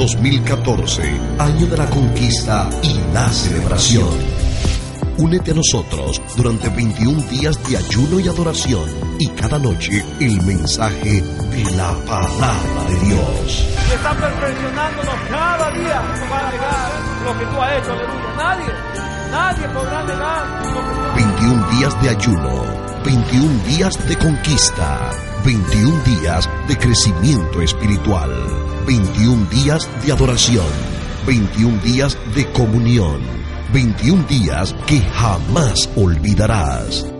2014, año de la conquista y la celebración. Únete a nosotros durante 21 días de ayuno y adoración y cada noche el mensaje de la palabra de Dios. Y está perfeccionándonos cada día para negar lo que tú has hecho, aleluya. Nadie, nadie podrá negar lo que tú has 21 días de ayuno, 21 días de conquista, 21 días de crecimiento espiritual, 21 días de adoración, 21 días de comunión, 21 días que jamás olvidarás.